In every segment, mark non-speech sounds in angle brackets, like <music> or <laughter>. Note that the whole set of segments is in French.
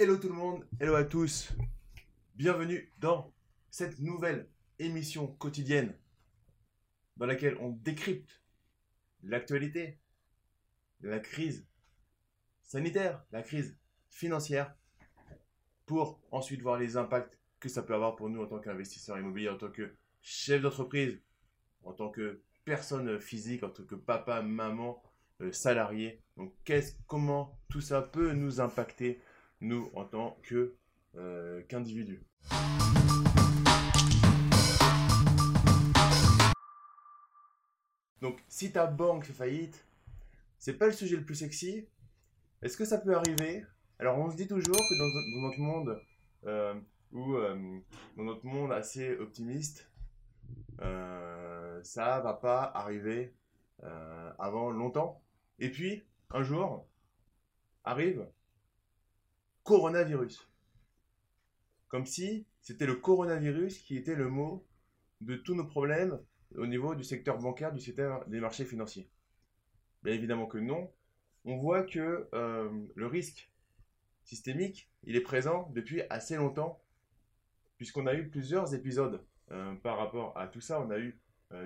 Hello tout le monde, hello à tous. Bienvenue dans cette nouvelle émission quotidienne dans laquelle on décrypte l'actualité, la crise sanitaire, la crise financière, pour ensuite voir les impacts que ça peut avoir pour nous en tant qu'investisseur immobilier, en tant que chef d'entreprise, en tant que personne physique, en tant que papa, maman, euh, salarié. Donc, qu'est-ce, comment tout ça peut nous impacter, nous, en tant que euh, qu'individus. Donc, si ta banque fait faillite, c'est pas le sujet le plus sexy. Est-ce que ça peut arriver? Alors, on se dit toujours que dans, notre monde, euh, ou dans notre monde assez optimiste, euh, ça va pas arriver euh, avant longtemps. Et puis, un jour, arrive coronavirus. Comme si c'était le coronavirus qui était le mot de tous nos problèmes au niveau du secteur bancaire, du secteur des marchés financiers. Bien évidemment que non. On voit que euh, le risque systémique, il est présent depuis assez longtemps, puisqu'on a eu plusieurs épisodes euh, par rapport à tout ça. On a eu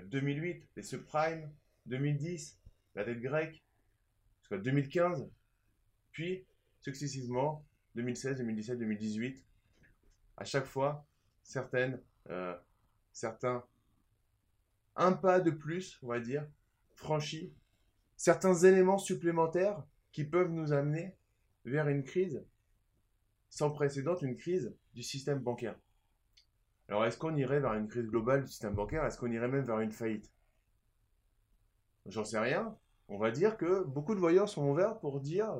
2008, euh, les subprimes, 2010, la dette grecque, jusqu'à 2015, puis successivement 2016, 2017, 2018. À chaque fois, certaines, euh, certains, un pas de plus, on va dire, franchi, certains éléments supplémentaires qui peuvent nous amener vers une crise sans précédent, une crise du système bancaire. Alors, est-ce qu'on irait vers une crise globale du système bancaire? Est-ce qu'on irait même vers une faillite? J'en sais rien. On va dire que beaucoup de voyants sont ouverts pour dire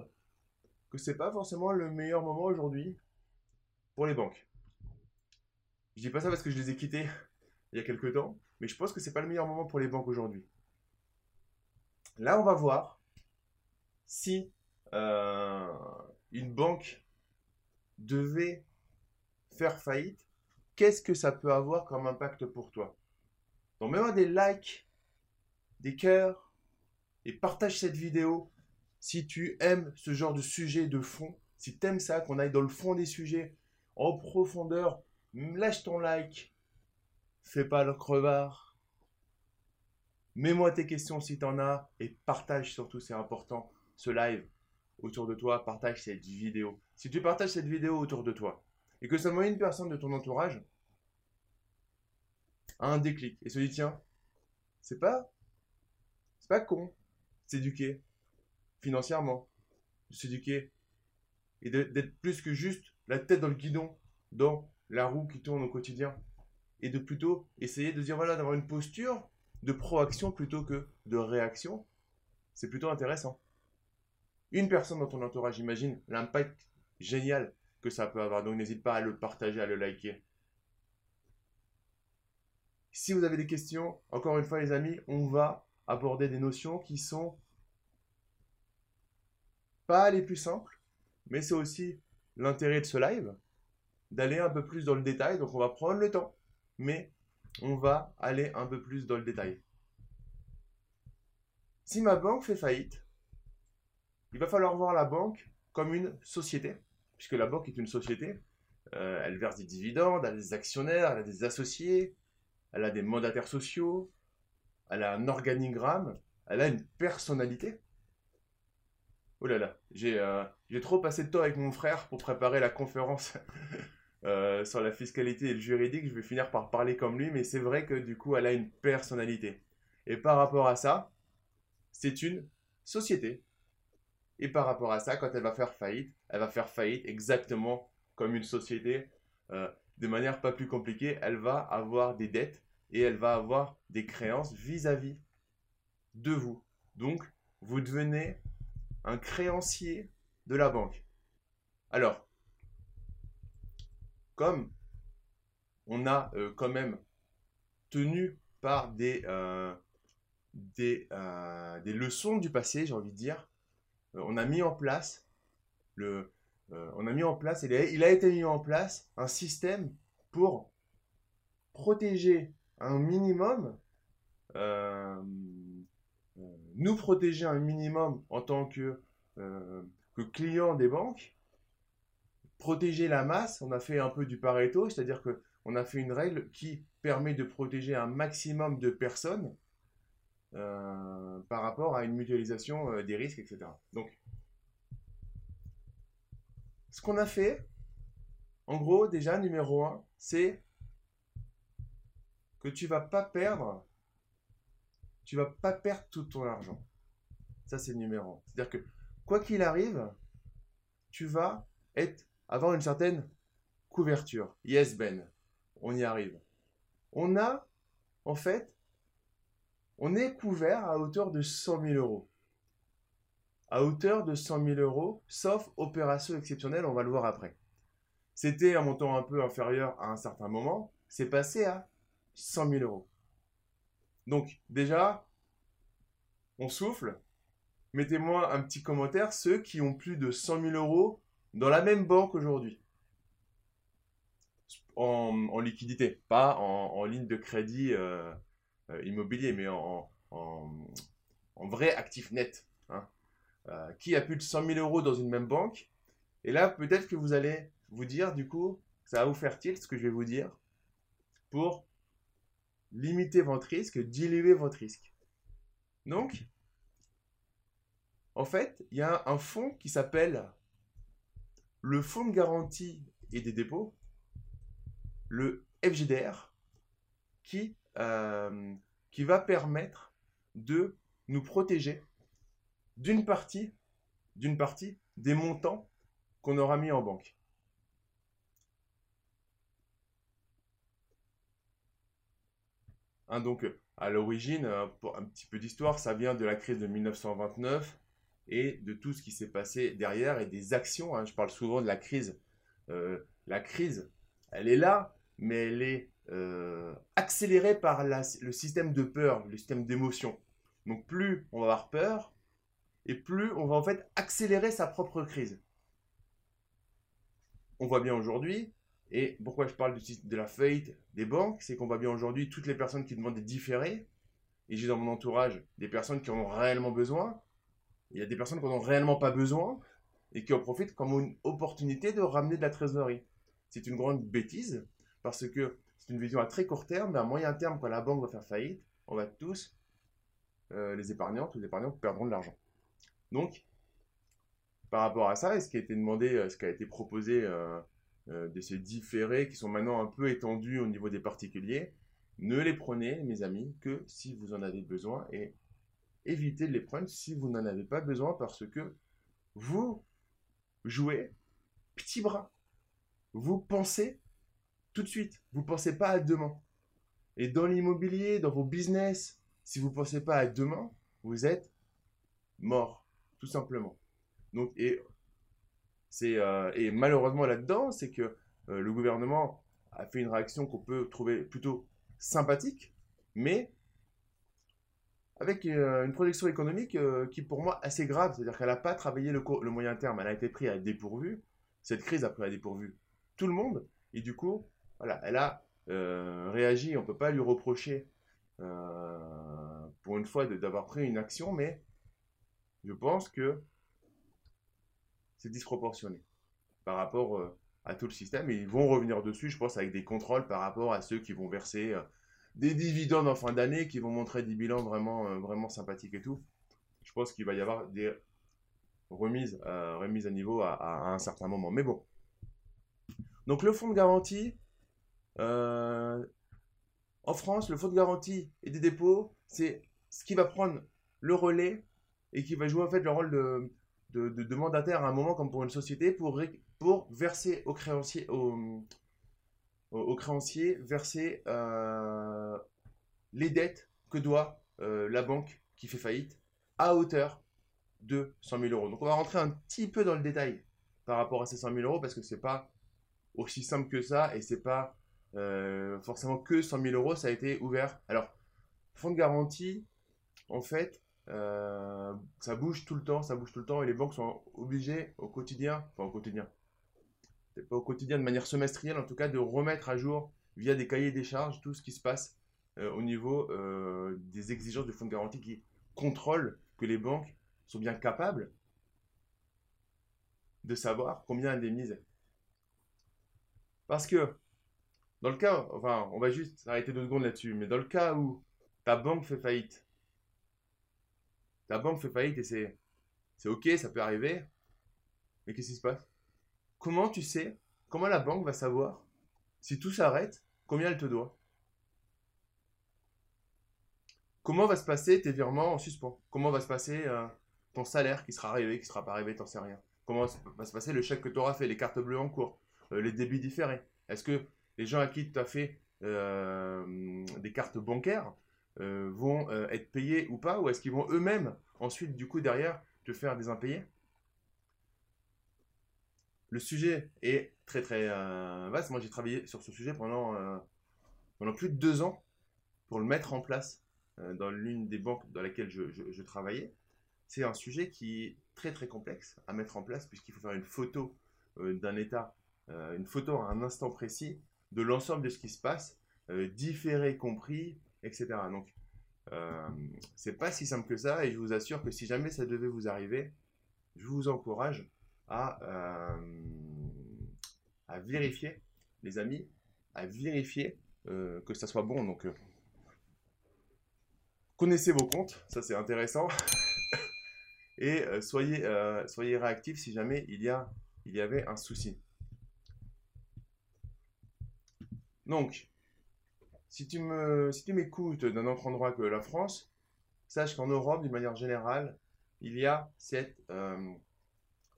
que c'est pas forcément le meilleur moment aujourd'hui pour les banques. Je dis pas ça parce que je les ai quittées <laughs> il y a quelques temps, mais je pense que c'est pas le meilleur moment pour les banques aujourd'hui. Là, on va voir si euh, une banque devait faire faillite qu'est-ce que ça peut avoir comme impact pour toi? Donc mets-moi des likes, des cœurs, et partage cette vidéo si tu aimes ce genre de sujet de fond, si tu aimes ça, qu'on aille dans le fond des sujets, en profondeur, lâche ton like, fais pas le crevard. Mets-moi tes questions si tu en as et partage surtout, c'est important, ce live autour de toi, partage cette vidéo. Si tu partages cette vidéo autour de toi, et que seulement une personne de ton entourage a un déclic et se dit tiens, c'est pas c'est pas con s'éduquer financièrement, de s'éduquer et d'être plus que juste la tête dans le guidon dans la roue qui tourne au quotidien et de plutôt essayer de dire voilà d'avoir une posture de proaction plutôt que de réaction, c'est plutôt intéressant. Une personne dans ton entourage, imagine l'impact génial que ça peut avoir. Donc n'hésite pas à le partager, à le liker. Si vous avez des questions, encore une fois les amis, on va aborder des notions qui sont pas les plus simples, mais c'est aussi l'intérêt de ce live, d'aller un peu plus dans le détail. Donc on va prendre le temps, mais on va aller un peu plus dans le détail. Si ma banque fait faillite, il va falloir voir la banque comme une société puisque la banque est une société. Euh, elle verse des dividendes, elle a des actionnaires, elle a des associés, elle a des mandataires sociaux, elle a un organigramme, elle a une personnalité. Oh là là, j'ai euh, trop passé de temps avec mon frère pour préparer la conférence <laughs> euh, sur la fiscalité et le juridique. Je vais finir par parler comme lui, mais c'est vrai que du coup, elle a une personnalité. Et par rapport à ça, c'est une société. Et par rapport à ça, quand elle va faire faillite, elle va faire faillite exactement comme une société, euh, de manière pas plus compliquée. Elle va avoir des dettes et elle va avoir des créances vis-à-vis de vous. Donc, vous devenez un créancier de la banque. Alors, comme on a euh, quand même tenu par des, euh, des, des leçons du passé, j'ai envie de dire, euh, on a mis en place le, euh, on a mis en place, il a, il a été mis en place un système pour protéger un minimum, euh, nous protéger un minimum en tant que, que client des banques, protéger la masse, on a fait un peu du Pareto, c'est-à-dire que on a fait une règle qui permet de protéger un maximum de personnes euh, par rapport à une mutualisation euh, des risques, etc. Donc, ce qu'on a fait, en gros, déjà, numéro un, c'est que tu vas pas perdre, tu vas pas perdre tout ton argent. Ça, c'est le numéro un. C'est-à-dire que, quoi qu'il arrive, tu vas être, avoir une certaine couverture. Yes, Ben, on y arrive. On a, en fait, on est couvert à hauteur de 100 000 euros. À hauteur de 100 000 euros, sauf opération exceptionnelle, on va le voir après. C'était un montant un peu inférieur à un certain moment, c'est passé à 100 000 euros. Donc déjà, on souffle. Mettez-moi un petit commentaire, ceux qui ont plus de 100 000 euros dans la même banque aujourd'hui. En, liquidité, pas en, ligne de crédit euh, euh, immobilier, mais en, vrai actif net. Hein. Euh, qui a plus de 100 000 euros dans une même banque? Et là, peut-être que vous allez vous dire, du coup, ça va vous faire tilt ce que je vais vous dire, pour limiter votre risque, diluer votre risque. Donc, en fait, il y a un fonds qui s'appelle le Fonds de garantie et des dépôts, le FGDR, qui, euh, qui va permettre de nous protéger d'une partie, d'une partie des montants qu'on aura mis en banque. Hein, donc, à l'origine, euh, pour un petit peu d'histoire, ça vient de la crise de 1929 et de tout ce qui s'est passé derrière et des actions. Hein. Je parle souvent de la crise. Euh, la crise, elle est là, mais elle est euh, accélérée par le système de peur, le système d'émotion. Donc plus on va avoir peur, et plus on va en fait accélérer sa propre crise. On voit bien aujourd'hui, et pourquoi je parle de la faillite des banques, c'est qu'on voit bien aujourd'hui toutes les personnes qui demandent des différés, et j'ai dans mon entourage des personnes qui en ont réellement besoin, il y a des personnes qui n'en ont réellement pas besoin, et qui en profitent comme une opportunité de ramener de la trésorerie. C'est une grande bêtise, parce que c'est une vision à très court terme, mais à moyen terme, quand la banque va faire faillite, on va tous, euh, les épargnants, tous les épargnants perdront de l'argent. Donc, par rapport à ça, et ce qui a été demandé, euh, ce qui a été proposé euh, de ces différés qui sont maintenant un peu étendus au niveau des particuliers, ne les prenez, mes amis, que si vous en avez besoin et évitez de les prendre si vous n'en avez pas besoin parce que vous jouez petit bras. Vous pensez tout de suite. Vous ne pensez pas à demain. Et dans l'immobilier, dans vos business, si vous ne pensez pas à demain, vous êtes mort, tout simplement. Donc, et euh, et malheureusement là-dedans, c'est que euh, le gouvernement a fait une réaction qu'on peut trouver plutôt sympathique, mais avec euh, une projection économique qui pour moi assez grave, c'est-à-dire qu'elle n'a pas travaillé le, moyen terme, elle a été prise à dépourvu. Cette crise a pris à dépourvu tout le monde, et du coup, voilà, elle a réagi. On ne peut pas lui reprocher pour une fois d'avoir pris une action, mais je pense que c'est disproportionné par rapport euh, à tout le système. Et ils vont revenir dessus, je pense, avec des contrôles par rapport à ceux qui vont verser euh, des dividendes en fin d'année, qui vont montrer des bilans vraiment, euh, vraiment sympathiques et tout. Je pense qu'il va y avoir des remises, remises à niveau à, un certain moment. Mais bon. Donc le fonds de garantie, en France, le fonds de garantie et des dépôts, c'est ce qui va prendre le relais et qui va jouer en fait le rôle de, de, de, à un moment comme pour une société pour, pour verser aux créanciers, au, au créancier verser euh, les dettes que doit euh, la banque qui fait faillite à hauteur de 100 000 euros. Donc on va rentrer un petit peu dans le détail par rapport à ces 100 000 euros parce que c'est pas aussi simple que ça et c'est pas euh, forcément que 100 000 euros. Ça a été ouvert. Alors, fonds de garantie, en fait, euh, ça bouge tout le temps, ça bouge tout le temps, et les banques sont obligées au quotidien, enfin au quotidien, pas au quotidien de manière semestrielle en tout cas, de remettre à jour via des cahiers des charges tout ce qui se passe euh, au niveau euh, des exigences du fonds de garantie qui contrôlent que les banques sont bien capables de savoir combien indemniser. Parce que, dans le cas, enfin, on va juste arrêter deux secondes là-dessus, mais dans le cas où ta banque fait faillite, ta banque fait faillite et c'est, c'est ok, ça peut arriver, mais qu'est-ce qui se passe? Comment tu sais, comment la banque va savoir si tout s'arrête, combien elle te doit? Comment va se passer tes virements en suspens? Comment va se passer euh, ton salaire qui sera arrivé, qui sera pas arrivé, t'en sais rien? Comment va se passer le chèque que tu auras fait, les cartes bleues en cours, euh, les débits différés? Est-ce que les gens à qui tu as fait euh, des cartes bancaires vont être payés ou pas? Ou est-ce qu'ils vont eux-mêmes, ensuite, du coup, derrière, te faire des impayés Le sujet est très très vaste. Moi, j'ai travaillé sur ce sujet pendant, pendant plus de deux ans pour le mettre en place dans l'une des banques dans laquelle je travaillais c'est un sujet qui est très très complexe à mettre en place puisqu'il faut faire une photo euh, d'un état, euh, une photo à un instant précis de l'ensemble de ce qui se passe, euh, différé compris, etc. Donc c'est pas si simple que ça et je vous assure que si jamais ça devait vous arriver, je vous encourage à, à vérifier, les amis, à vérifier que ça soit bon. Donc connaissez vos comptes, ça c'est intéressant. <laughs> et euh, soyez, euh, soyez réactifs si jamais il y, a, il y avait un souci. Donc, si tu m'écoutes si d'un autre endroit que la France, sache qu'en Europe, d'une manière générale, il y a cette, euh,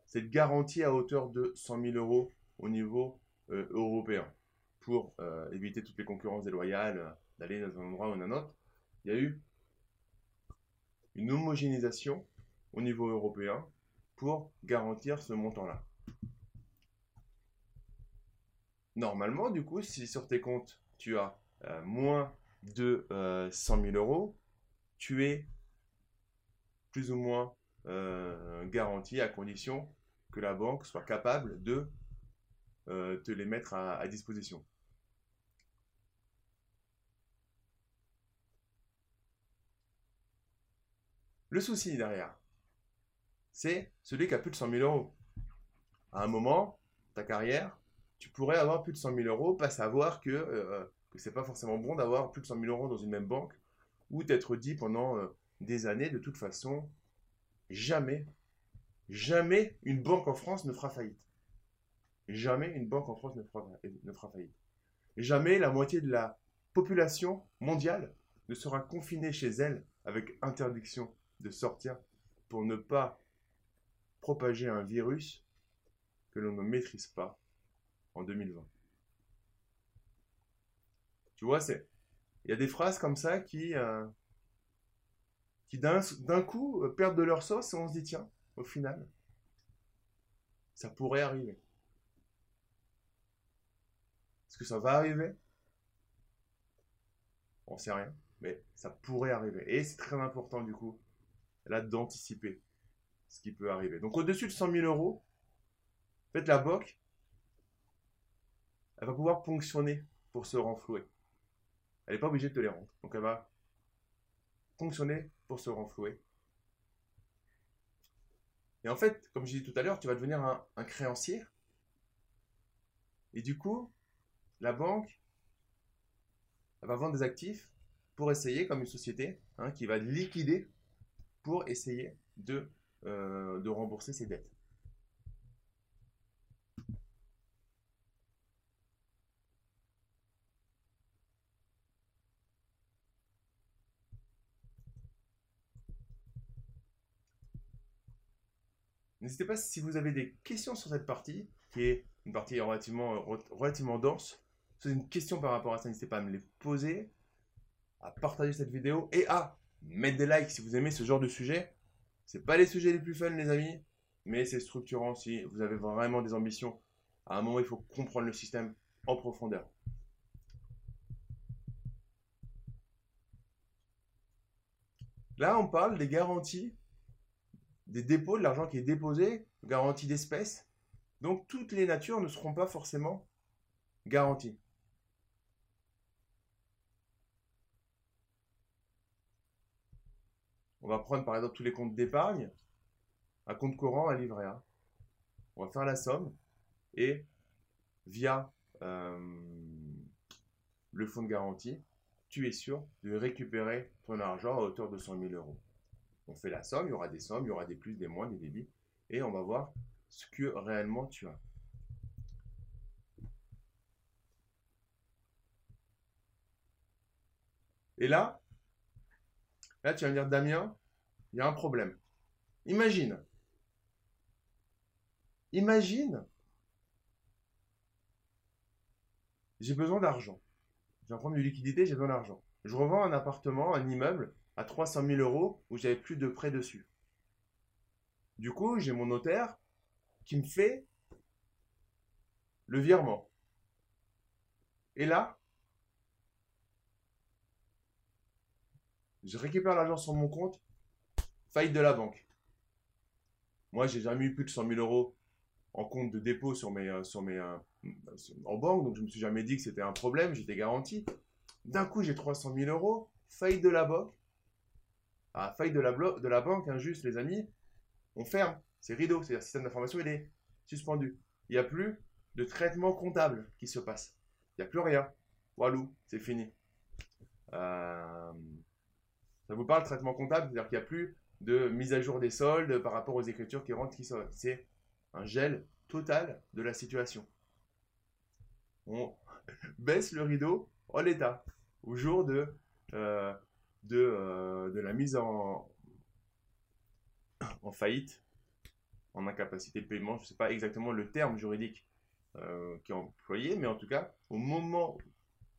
cette garantie à hauteur de 100 000 euros au niveau européen pour éviter toutes les concurrences déloyales d'aller dans un endroit ou un autre. Il y a eu une homogénéisation au niveau européen pour garantir ce montant-là. Normalement, du coup, si sur tes comptes, tu as euh, moins de 100 euh, 000 euros, tu es plus ou moins euh, garanti à condition que la banque soit capable de te les mettre à disposition. Le souci derrière, c'est celui qui a plus de 100 000 euros. À un moment, ta carrière, tu pourrais avoir plus de 100 000 euros, pas savoir que, que c'est pas forcément bon d'avoir plus de 100 000 euros dans une même banque, ou t'être dit pendant euh, des années, de toute façon, jamais, jamais une banque en France ne fera faillite. Jamais une banque en France ne fera, ne fera faillite. Jamais la moitié de la population mondiale ne sera confinée chez elle avec interdiction de sortir pour ne pas propager un virus que l'on ne maîtrise pas en 2020. Tu vois, c'est il y a des phrases comme ça qui, euh, qui d'un coup euh, perdent de leur sauce et on se dit tiens, au final, ça pourrait arriver. Est-ce que ça va arriver? On sait rien, mais ça pourrait arriver. Et c'est très important du coup là d'anticiper ce qui peut arriver. Donc au-dessus de 100 000 euros, faites la BOC, elle va pouvoir ponctionner pour se renflouer. Elle n'est pas obligée de te les rendre. Donc elle va fonctionner pour se renflouer. Et en fait, comme je disais tout à l'heure, tu vas devenir un, créancier. Et du coup, la banque, va vendre des actifs pour essayer, comme une société, hein, qui va liquider pour essayer de euh, de rembourser ses dettes. N'hésitez pas si vous avez des questions sur cette partie, qui est une partie relativement, relativement dense. Si vous avez une question par rapport à ça, n'hésitez pas à me les poser, à partager cette vidéo et à mettre des likes si vous aimez ce genre de sujet. C'est pas les sujets les plus fun, les amis, mais c'est structurant si vous avez vraiment des ambitions. À un moment, il faut comprendre le système en profondeur. Là, on parle des garanties, des dépôts, de l'argent qui est déposé, garantie d'espèces. Donc, toutes les natures ne seront pas forcément garanties. On va prendre par exemple tous les comptes d'épargne, un compte courant, un livret A. On va faire la somme et via le fonds de garantie, tu es sûr de récupérer ton argent à hauteur de 100 000 euros. On fait la somme, il y aura des sommes, il y aura des plus, des moins, des débits, et on va voir ce que réellement tu as. Et là, là, tu vas me dire, Damien, il y a un problème. Imagine. Imagine. J'ai besoin d'argent. J'ai un problème de liquidité, j'ai besoin d'argent. Je revends un appartement, un immeuble à 300 000 euros où j'avais plus de prêt dessus. Du coup, j'ai mon notaire qui me fait le virement. Et là, je récupère l'argent sur mon compte, faillite de la banque. Moi, j'ai jamais eu plus de 100 000 euros en compte de dépôt sur mes, euh, sur mes, euh, en banque, donc je me suis jamais dit que c'était un problème, j'étais garanti. D'un coup, j'ai 300 000 euros, faillite de la banque. Ah, faillite de la, de la banque, injuste, les amis, on ferme. C'est rideau, c'est-à-dire le système d'information, il est suspendu. Il n'y a plus de traitement comptable qui se passe. Il n'y a plus rien. Walou, c'est fini. Euh, ça vous parle, traitement comptable? C'est-à-dire qu'il n'y a plus de mise à jour des soldes par rapport aux écritures qui rentrent, qui sortent. C'est un gel total de la situation. On <laughs> baisse le rideau en l'état, au jour de, euh, de, euh, de, la mise en, en faillite, en incapacité de paiement. Je ne sais pas exactement le terme juridique euh, qui est employé, mais en tout cas, au moment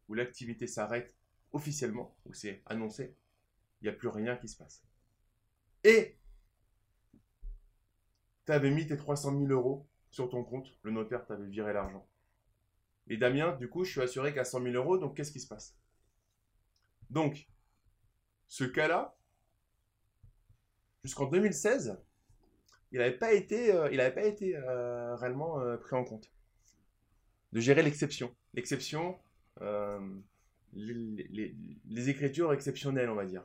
où l'activité s'arrête officiellement, où c'est annoncé, il n'y a plus rien qui se passe. Et tu avais mis tes 300 000 euros sur ton compte, le notaire t'avait viré l'argent. Et Damien, du coup, je suis assuré qu'à 100 000 euros, donc qu'est-ce qui se passe? Donc, ce cas-là, jusqu'en 2016, il n'avait pas été, euh, il pas été euh, réellement euh, pris en compte. De gérer l'exception. L'exception, les, les, écritures exceptionnelles, on va dire.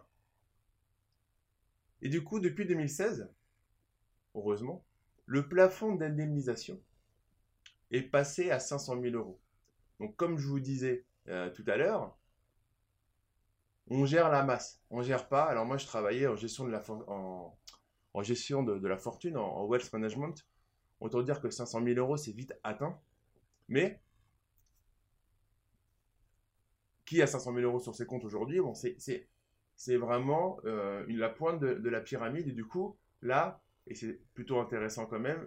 Et du coup, depuis 2016, heureusement, le plafond d'indemnisation est passé à 500 000 euros. Donc, comme je vous disais tout à l'heure, on gère la masse, on gère pas. Alors moi, je travaillais en gestion de la, en, gestion de, la fortune, en, wealth management. Autant dire que 500 000 euros, c'est vite atteint. Mais qui a 500 000 euros sur ses comptes aujourd'hui? Bon, c'est vraiment euh, la pointe de, de, la pyramide. Et du coup, là, et c'est plutôt intéressant quand même,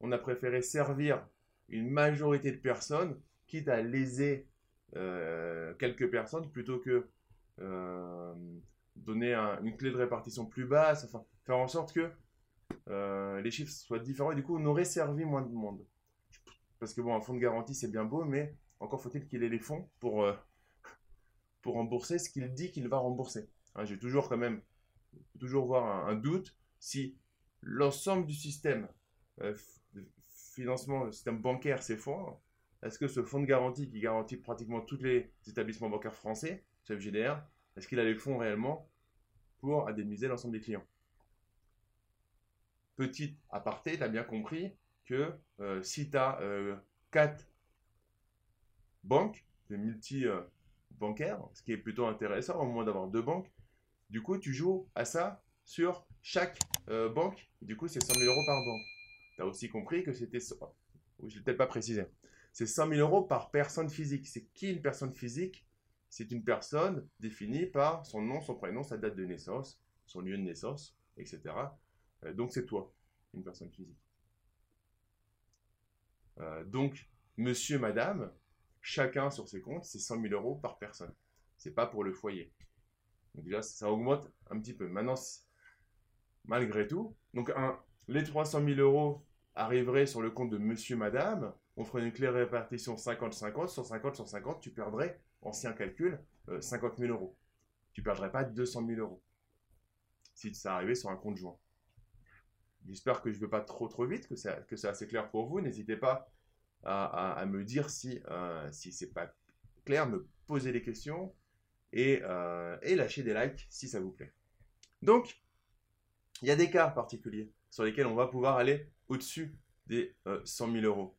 on a préféré servir une majorité de personnes, quitte à léser euh, quelques personnes, plutôt que euh, donner une clé de répartition plus basse, enfin faire en sorte que euh, les chiffres soient différents et du coup on aurait servi moins de monde. Parce que bon, un fonds de garantie c'est bien beau, mais encore faut-il qu'il ait les fonds pour, pour rembourser ce qu'il dit qu'il va rembourser. Hein, J'ai toujours quand même toujours voir un doute si l'ensemble du système euh, financement, le système bancaire s'effondre, est-ce que ce fonds de garantie qui garantit pratiquement tous les établissements bancaires français, ce FGDR, est-ce qu'il a les fonds réellement pour indemniser l'ensemble des clients? Petit aparté, tu as bien compris que euh, si tu as 4 banques, des multi-bancaires, ce qui est plutôt intéressant, au moins d'avoir deux banques, du coup tu joues à ça sur chaque euh, banque. Du coup, c'est 100 000 euros par banque. Tu as aussi compris que c'était... Je ne l'ai peut-être pas précisé. C'est 100 000 euros par personne physique. C'est qui une personne physique C'est une personne définie par son nom, son prénom, sa date de naissance, son lieu de naissance, etc. Euh, donc c'est toi, une personne physique. Euh, donc, monsieur, madame, chacun sur ses comptes, c'est 100 000 euros par personne. C'est pas pour le foyer. Donc déjà, ça augmente un petit peu. Maintenant, malgré tout. Les 300 000 euros arriveraient sur le compte de monsieur, madame. On ferait une claire répartition 50-50. Sur 50 sur 50, tu perdrais, ancien calcul, 50 euh, 000 euros. Tu ne perdrais pas 200 000 euros. Si ça arrivait sur un compte joint. J'espère que je ne vais pas trop trop vite, que c'est que assez clair pour vous. N'hésitez pas à, me dire si, euh, ce n'est pas clair, me poser des questions et, euh, lâcher des likes si ça vous plaît. Donc, il y a des cas particuliers sur lesquels on va pouvoir aller au-dessus des 100 euh, 000 euros.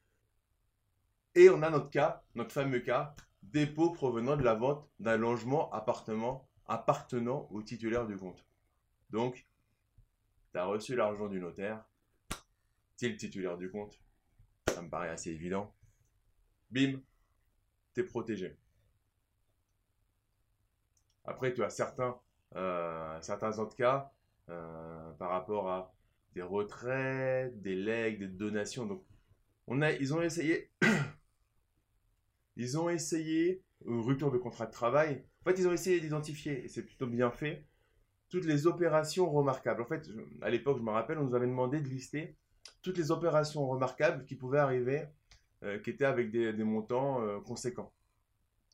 Et on a notre cas, notre fameux cas, dépôt provenant de la vente d'un logement appartement appartenant au titulaire du compte. Donc, tu as reçu l'argent du notaire, tu es le titulaire du compte, ça me paraît assez évident. Bim, tu es protégé. Après, tu as certains, euh, autres cas euh, par rapport à des retraits, des legs, des donations. Donc, ils ont essayé, ils ont essayé une rupture de contrat de travail. En fait, ils ont essayé d'identifier, et c'est plutôt bien fait, toutes les opérations remarquables. En fait, à l'époque, je me rappelle, on nous avait demandé de lister toutes les opérations remarquables qui pouvaient arriver, euh, qui étaient avec des, montants euh, conséquents.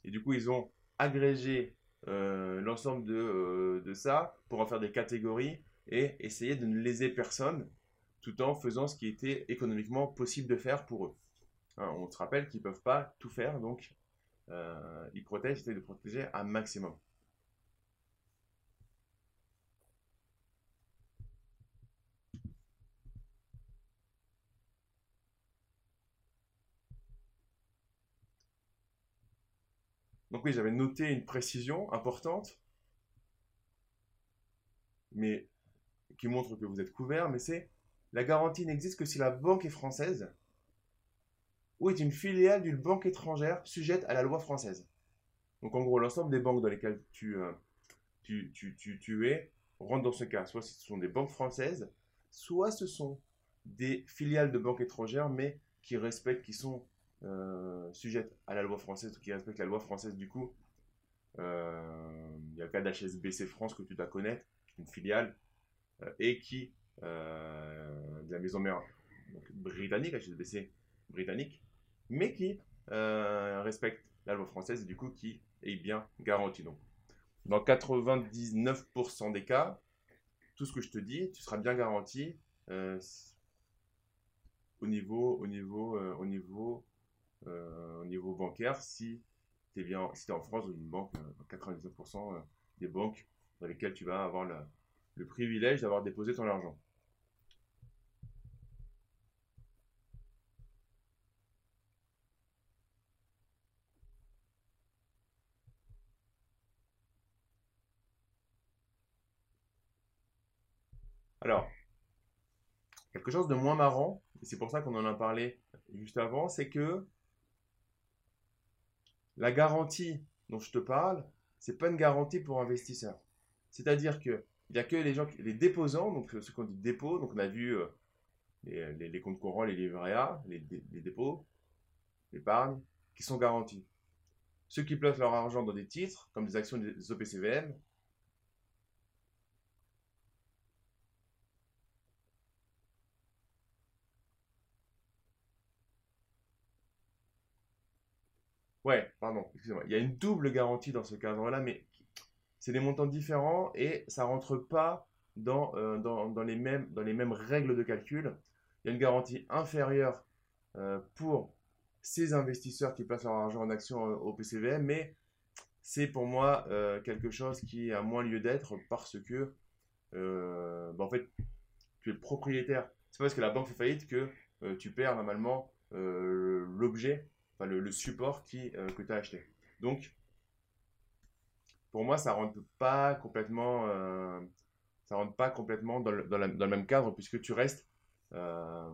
Et du coup, ils ont agrégé euh, l'ensemble de, de, ça pour en faire des catégories et essayer de ne léser personne tout en faisant ce qui était économiquement possible de faire pour eux. On se rappelle qu'ils ne peuvent pas tout faire, donc ils protègent, ils de protéger un maximum. Donc oui, j'avais noté une précision importante, mais qui montre que vous êtes couvert, mais c'est la garantie n'existe que si la banque est française ou est une filiale d'une banque étrangère sujette à la loi française. Donc en gros, l'ensemble des banques dans lesquelles tu, euh, tu, tu, tu, es rentrent dans ce cas. Soit ce sont des banques françaises, soit ce sont des filiales de banques étrangères, mais qui respectent, qui sont euh, sujette à la loi française, qui respecte la loi française du coup. Euh, il y a le cas d'HSBC France que tu dois connaître, une filiale, euh, et qui, de la maison mère britannique, HSBC britannique, mais qui respecte la loi française et du coup qui est bien garantie. Dans 99% des cas, tout ce que je te dis, tu seras bien garanti au niveau, au niveau, au niveau euh, au niveau bancaire si tu es bien si es en France une banque, 99% euh, euh, des banques dans lesquelles tu vas avoir le privilège d'avoir déposé ton argent. Alors, quelque chose de moins marrant, et c'est pour ça qu'on en a parlé juste avant, c'est que la garantie dont je te parle, c'est pas une garantie pour investisseurs. C'est-à-dire que il n'y a que les gens, les déposants, donc ceux qu'on dit dépôt, donc on a vu euh, les, comptes courants, les livrets A, les, dépôts, l'épargne, qui sont garantis. Ceux qui placent leur argent dans des titres, comme des actions des OPCVM, Ouais, pardon, excusez-moi. Il y a une double garantie dans ce cadre-là, mais c'est des montants différents et ça rentre pas dans, euh, dans, les mêmes, dans les mêmes règles de calcul. Il y a une garantie inférieure euh, pour ces investisseurs qui placent leur argent en action euh, au PCVM, mais c'est pour moi quelque chose qui a moins lieu d'être parce que, bah, en fait, tu es le propriétaire. C'est pas parce que la banque fait faillite que tu perds normalement l'objet le, support qui, euh, que tu as acheté. Donc, pour moi, ça rentre pas complètement, euh, ça rentre pas complètement dans le, dans, le, même cadre puisque tu restes, euh,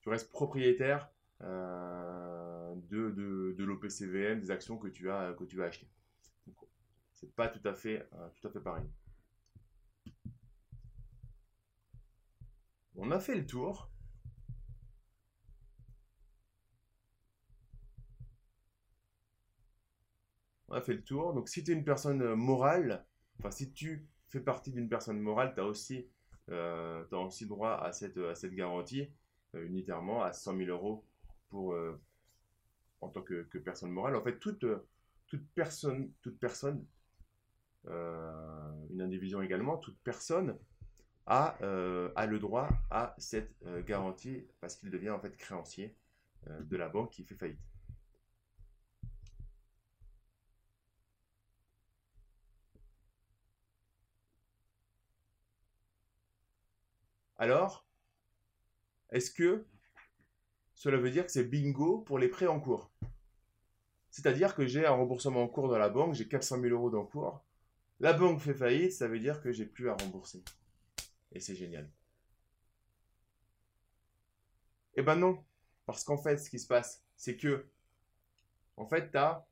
tu restes propriétaire de, de, de l'OPCVM, des actions que tu as, que tu as achetées. C'est pas tout à fait, tout à fait pareil. On a fait le tour. On a fait le tour. Donc, si tu es une personne euh, morale, enfin, si tu fais partie d'une personne morale, tu as aussi, euh, aussi droit à cette, à cette garantie, euh, unitairement à 100 000 euros pour, en tant que, personne morale. En fait, toute, toute personne, toute personne une indivision également, toute personne a, a le droit à cette garantie parce qu'il devient en fait créancier de la banque qui fait faillite. Alors, est-ce que cela veut dire que c'est bingo pour les prêts en cours? C'est-à-dire que j'ai un remboursement en cours dans la banque, j'ai 400 000 euros d'encours. La banque fait faillite, ça veut dire que j'ai plus à rembourser. Et c'est génial. Eh ben non, parce qu'en fait, ce qui se passe, c'est que, en fait, tu as,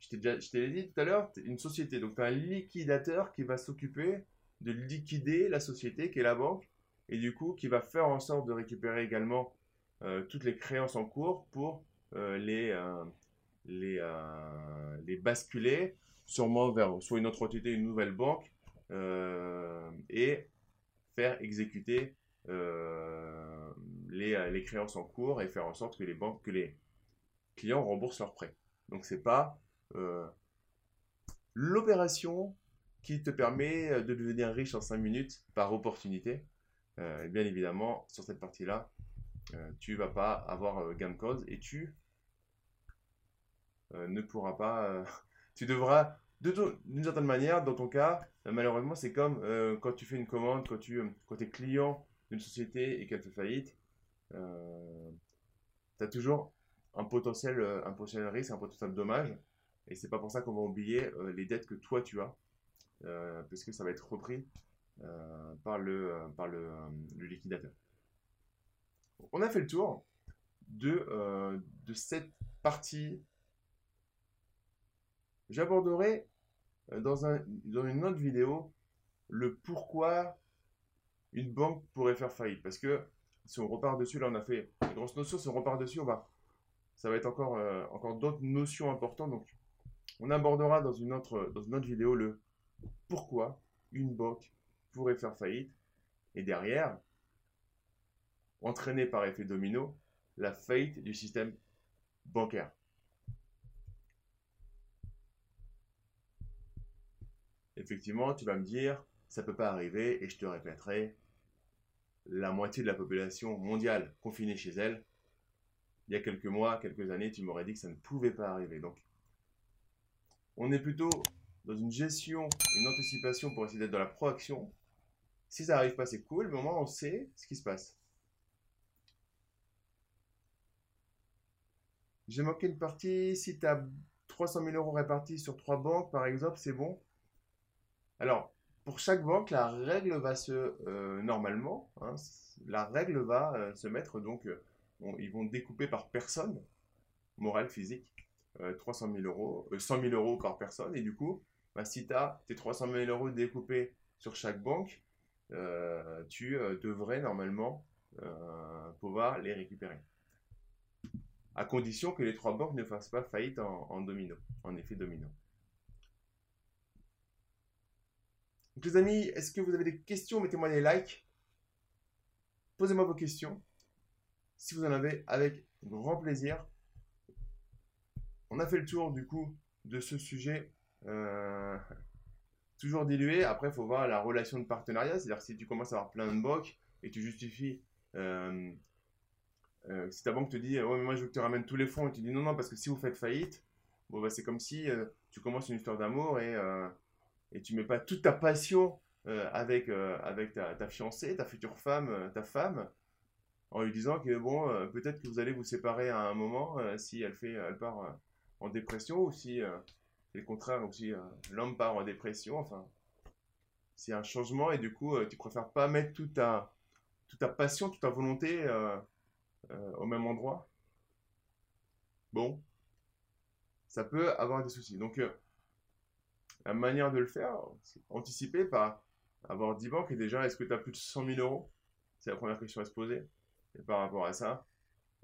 je t'ai dit tout à l'heure, une société. Donc, tu as un liquidateur qui va s'occuper de liquider la société, qui est la banque, et du coup, qui va faire en sorte de récupérer également euh, toutes les créances en cours pour euh, les, euh, les, basculer sûrement vers une autre entité, une nouvelle banque, et faire exécuter les, les, créances en cours et faire en sorte que les banques, que les clients remboursent leurs prêts. Donc c'est pas l'opération qui te permet de devenir riche en 5 minutes par opportunité. Et bien évidemment, sur cette partie-là, euh, tu vas pas avoir euh, gain de cause et tu euh, ne pourras pas. <laughs> tu devras, d'une certaine manière, dans ton cas, malheureusement, c'est comme quand tu fais une commande, quand tu quand es client d'une société et qu'elle fait faillite, tu as toujours un potentiel, un potentiel risque, un potentiel dommage. Et c'est pas pour ça qu'on va oublier les dettes que toi tu as, parce que ça va être repris par, le, par le liquidateur on a fait le tour de, euh, cette partie. J'aborderai euh, dans, un, dans une autre vidéo le pourquoi une banque pourrait faire faillite. Parce que si on repart dessus, là on a fait une grosse notion, si on repart dessus, ça va être encore, euh, encore d'autres notions importantes. Donc on abordera dans une, autre, dans une autre vidéo le pourquoi une banque pourrait faire faillite. Et derrière, entraîné par effet domino, la faillite du système bancaire. Effectivement, tu vas me dire, ça ne peut pas arriver, et je te répéterai, la moitié de la population mondiale confinée chez elle, il y a quelques mois, quelques années, tu m'aurais dit que ça ne pouvait pas arriver. Donc, on est plutôt dans une gestion, une anticipation pour essayer d'être dans la proaction. Si ça n'arrive pas, c'est cool, mais au moins on sait ce qui se passe. J'ai manqué une partie. Si tu as 300 000 euros répartis sur trois banques, par exemple, c'est bon. Alors, pour chaque banque, la règle va se. Euh, normalement, hein, la règle va euh, se mettre. Donc, euh, ils vont découper par personne, morale, physique, 300 000 euros, 100 000 euros par personne. Et du coup, bah, si tu as tes 300 000 euros découpés sur chaque banque, tu devrais normalement pouvoir les récupérer à condition que les trois banques ne fassent pas faillite en, domino, en effet domino. Donc les amis, est-ce que vous avez des questions? Mettez-moi des likes. Posez-moi vos questions. Si vous en avez, avec grand plaisir. On a fait le tour du coup de ce sujet. Euh, toujours dilué. Après, il faut voir la relation de partenariat. C'est-à-dire si tu commences à avoir plein de banques et tu justifies euh, euh, si ta banque te dit, ouais, mais moi je veux que tu ramènes tous les fonds, et tu dis non, non, parce que si vous faites faillite, bon, bah, c'est comme si tu commences une histoire d'amour et, et tu mets pas toute ta passion avec, avec ta, ta, fiancée, ta future femme, ta femme, en lui disant que bon, peut-être que vous allez vous séparer à un moment si elle, fait, elle part en dépression ou si le contraire, ou si l'homme part en dépression, enfin, c'est un changement et du coup, tu préfères pas mettre toute ta, toute ta passion, toute ta volonté euh, au même endroit, bon, ça peut avoir des soucis. Donc, euh, la manière de le faire, c'est anticiper par avoir 10 banques et déjà, est-ce que tu as plus de 100 000 euros? C'est la première question à se poser. Et par rapport à ça,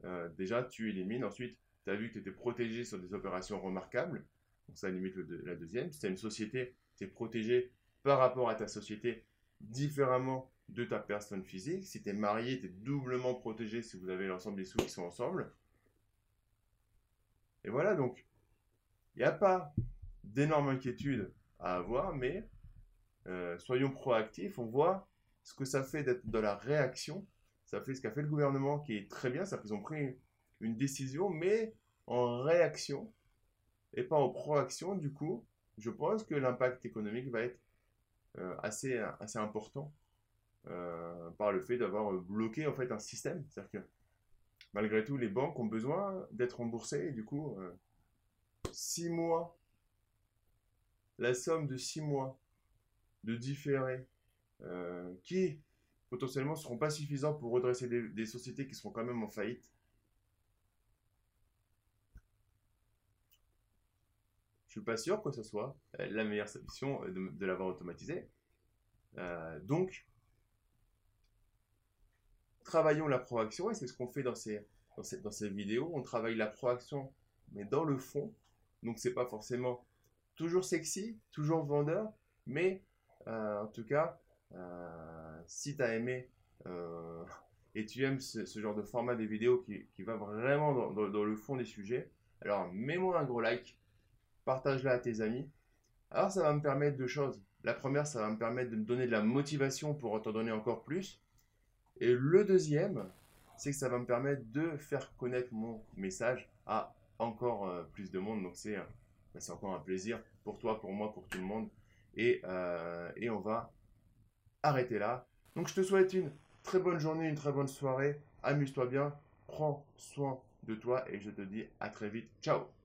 euh, déjà, tu élimines. Ensuite, tu as vu que tu étais protégé sur des opérations remarquables. Donc, ça limite la deuxième. Si tu as une société, tu es protégé par rapport à ta société différemment de ta personne physique. Si tu es marié, tu es doublement protégé si vous avez l'ensemble des sous qui sont ensemble. Et voilà, donc, il n'y a pas d'énormes inquiétudes à avoir, mais euh, soyons proactifs. On voit ce que ça fait d'être dans la réaction. Ça fait ce qu'a fait le gouvernement qui est très bien. Ça fait qu'ils ont pris une décision, mais en réaction et pas en proaction. Du coup, je pense que l'impact économique va être euh, assez, assez important euh, par le fait d'avoir bloqué en fait un système. C'est-à-dire que malgré tout, les banques ont besoin d'être remboursées. Du coup, 6 mois, la somme de 6 mois de différés qui potentiellement seront pas suffisants pour redresser des, sociétés qui seront quand même en faillite. Je suis pas sûr que ce soit la meilleure solution de, l'avoir automatisé. Euh, donc, travaillons la proaction et c'est ce qu'on fait dans ces, dans ces, vidéos. On travaille la proaction, mais dans le fond. Donc, c'est pas forcément toujours sexy, toujours vendeur, mais euh, en tout cas, euh, si tu as aimé euh, et tu aimes ce, genre de format des vidéos qui, qui va vraiment dans, dans, le fond des sujets, alors mets-moi un gros like, partage-la à tes amis. Alors ça va me permettre deux choses. La première, ça va me permettre de me donner de la motivation pour t'en donner encore plus. Et le deuxième, c'est que ça va me permettre de faire connaître mon message à encore euh, plus de monde. Donc c'est bah, c'est encore un plaisir pour toi, pour moi, pour tout le monde. Et, et on va arrêtez là. Donc je te souhaite une très bonne journée, une très bonne soirée. Amuse-toi bien, prends soin de toi et je te dis à très vite. Ciao